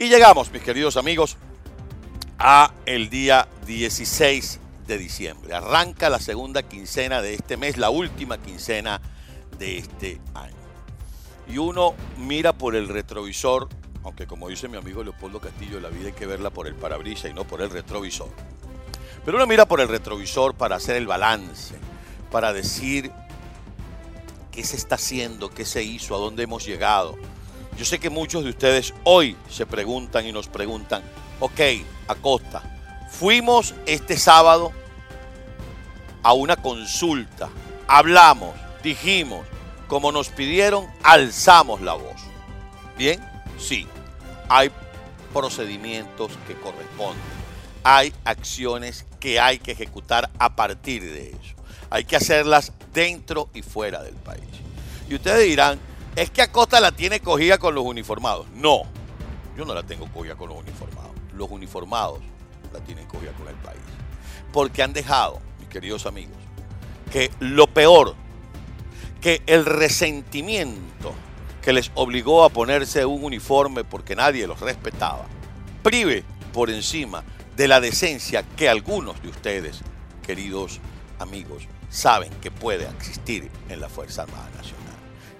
Y llegamos, mis queridos amigos, a el día 16 de diciembre. Arranca la segunda quincena de este mes, la última quincena de este año. Y uno mira por el retrovisor, aunque como dice mi amigo Leopoldo Castillo, la vida hay que verla por el parabrisas y no por el retrovisor. Pero uno mira por el retrovisor para hacer el balance, para decir qué se está haciendo, qué se hizo, a dónde hemos llegado. Yo sé que muchos de ustedes hoy se preguntan y nos preguntan, ok, Acosta, fuimos este sábado a una consulta, hablamos, dijimos, como nos pidieron, alzamos la voz. ¿Bien? Sí, hay procedimientos que corresponden, hay acciones que hay que ejecutar a partir de eso. Hay que hacerlas dentro y fuera del país. Y ustedes dirán, es que Acosta la tiene cogida con los uniformados. No, yo no la tengo cogida con los uniformados. Los uniformados la tienen cogida con el país. Porque han dejado, mis queridos amigos, que lo peor, que el resentimiento que les obligó a ponerse un uniforme porque nadie los respetaba, prive por encima de la decencia que algunos de ustedes, queridos amigos, saben que puede existir en la Fuerza Armada Nacional.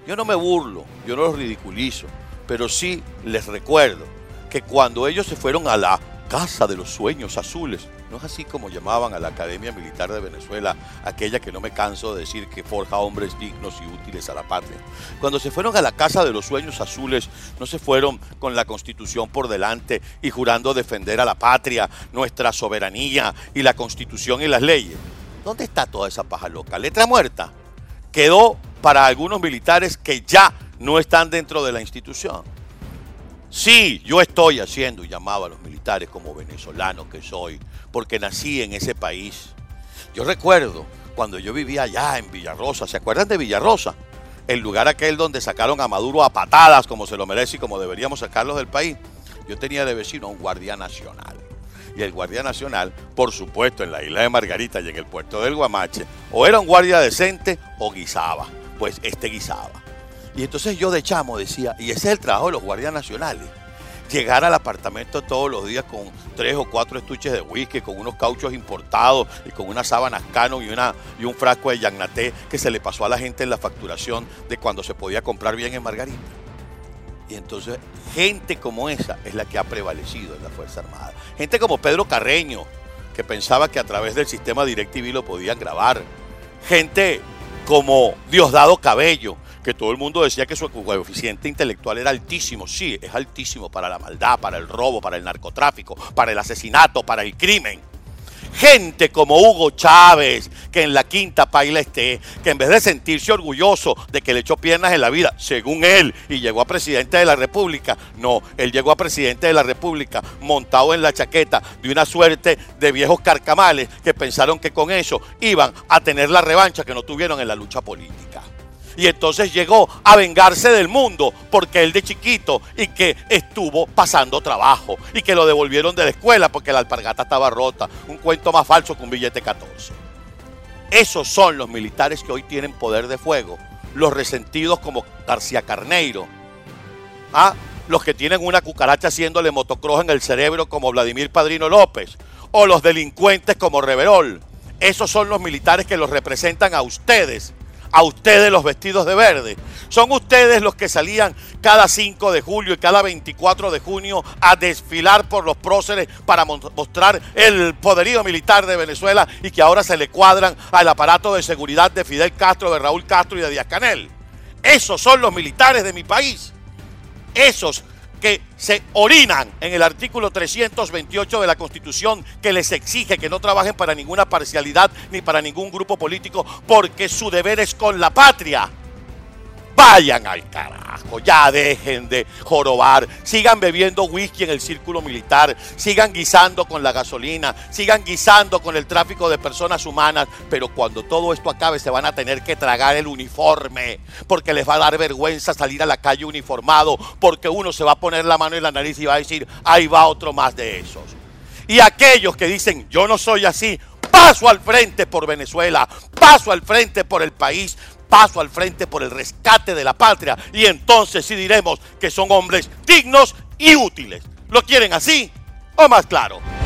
Yo no me burlo, yo no los ridiculizo, pero sí les recuerdo que cuando ellos se fueron a la Casa de los Sueños Azules, no es así como llamaban a la Academia Militar de Venezuela, aquella que no me canso de decir que forja hombres dignos y útiles a la patria. Cuando se fueron a la Casa de los Sueños Azules, no se fueron con la Constitución por delante y jurando defender a la patria, nuestra soberanía y la Constitución y las leyes. ¿Dónde está toda esa paja loca? Letra muerta. Quedó para algunos militares que ya no están dentro de la institución. Sí, yo estoy haciendo y llamaba a los militares como venezolano que soy, porque nací en ese país. Yo recuerdo cuando yo vivía allá en Villarrosa, ¿se acuerdan de Villarrosa? El lugar aquel donde sacaron a Maduro a patadas como se lo merece y como deberíamos sacarlos del país. Yo tenía de vecino a un guardia nacional. Y el guardia nacional, por supuesto, en la isla de Margarita y en el puerto del Guamache, o era un guardia decente o guisaba. Pues este guisaba. Y entonces yo de chamo decía, y ese es el trabajo de los guardias nacionales, llegar al apartamento todos los días con tres o cuatro estuches de whisky, con unos cauchos importados y con unas sábanas Canon y, una, y un frasco de Yagnaté que se le pasó a la gente en la facturación de cuando se podía comprar bien en Margarita. Y entonces gente como esa es la que ha prevalecido en la Fuerza Armada. Gente como Pedro Carreño, que pensaba que a través del sistema DirecTV lo podían grabar. Gente como Diosdado Cabello, que todo el mundo decía que su coeficiente intelectual era altísimo. Sí, es altísimo para la maldad, para el robo, para el narcotráfico, para el asesinato, para el crimen. Gente como Hugo Chávez, que en la quinta paila esté, que en vez de sentirse orgulloso de que le echó piernas en la vida, según él, y llegó a presidente de la República, no, él llegó a presidente de la República montado en la chaqueta de una suerte de viejos carcamales que pensaron que con eso iban a tener la revancha que no tuvieron en la lucha política y entonces llegó a vengarse del mundo porque él de chiquito y que estuvo pasando trabajo y que lo devolvieron de la escuela porque la alpargata estaba rota. Un cuento más falso que un billete 14. Esos son los militares que hoy tienen poder de fuego. Los resentidos como García Carneiro. ¿Ah? Los que tienen una cucaracha haciéndole motocross en el cerebro como Vladimir Padrino López. O los delincuentes como Reverol. Esos son los militares que los representan a ustedes a ustedes los vestidos de verde. Son ustedes los que salían cada 5 de julio y cada 24 de junio a desfilar por los próceres para mostrar el poderío militar de Venezuela y que ahora se le cuadran al aparato de seguridad de Fidel Castro, de Raúl Castro y de Díaz Canel. Esos son los militares de mi país. Esos que se orinan en el artículo 328 de la Constitución que les exige que no trabajen para ninguna parcialidad ni para ningún grupo político porque su deber es con la patria. Vayan al carajo, ya dejen de jorobar, sigan bebiendo whisky en el círculo militar, sigan guisando con la gasolina, sigan guisando con el tráfico de personas humanas, pero cuando todo esto acabe se van a tener que tragar el uniforme, porque les va a dar vergüenza salir a la calle uniformado, porque uno se va a poner la mano en la nariz y va a decir, ahí va otro más de esos. Y aquellos que dicen, yo no soy así, paso al frente por Venezuela, paso al frente por el país, paso al frente por el rescate de la patria y entonces sí diremos que son hombres dignos y útiles. ¿Lo quieren así o más claro?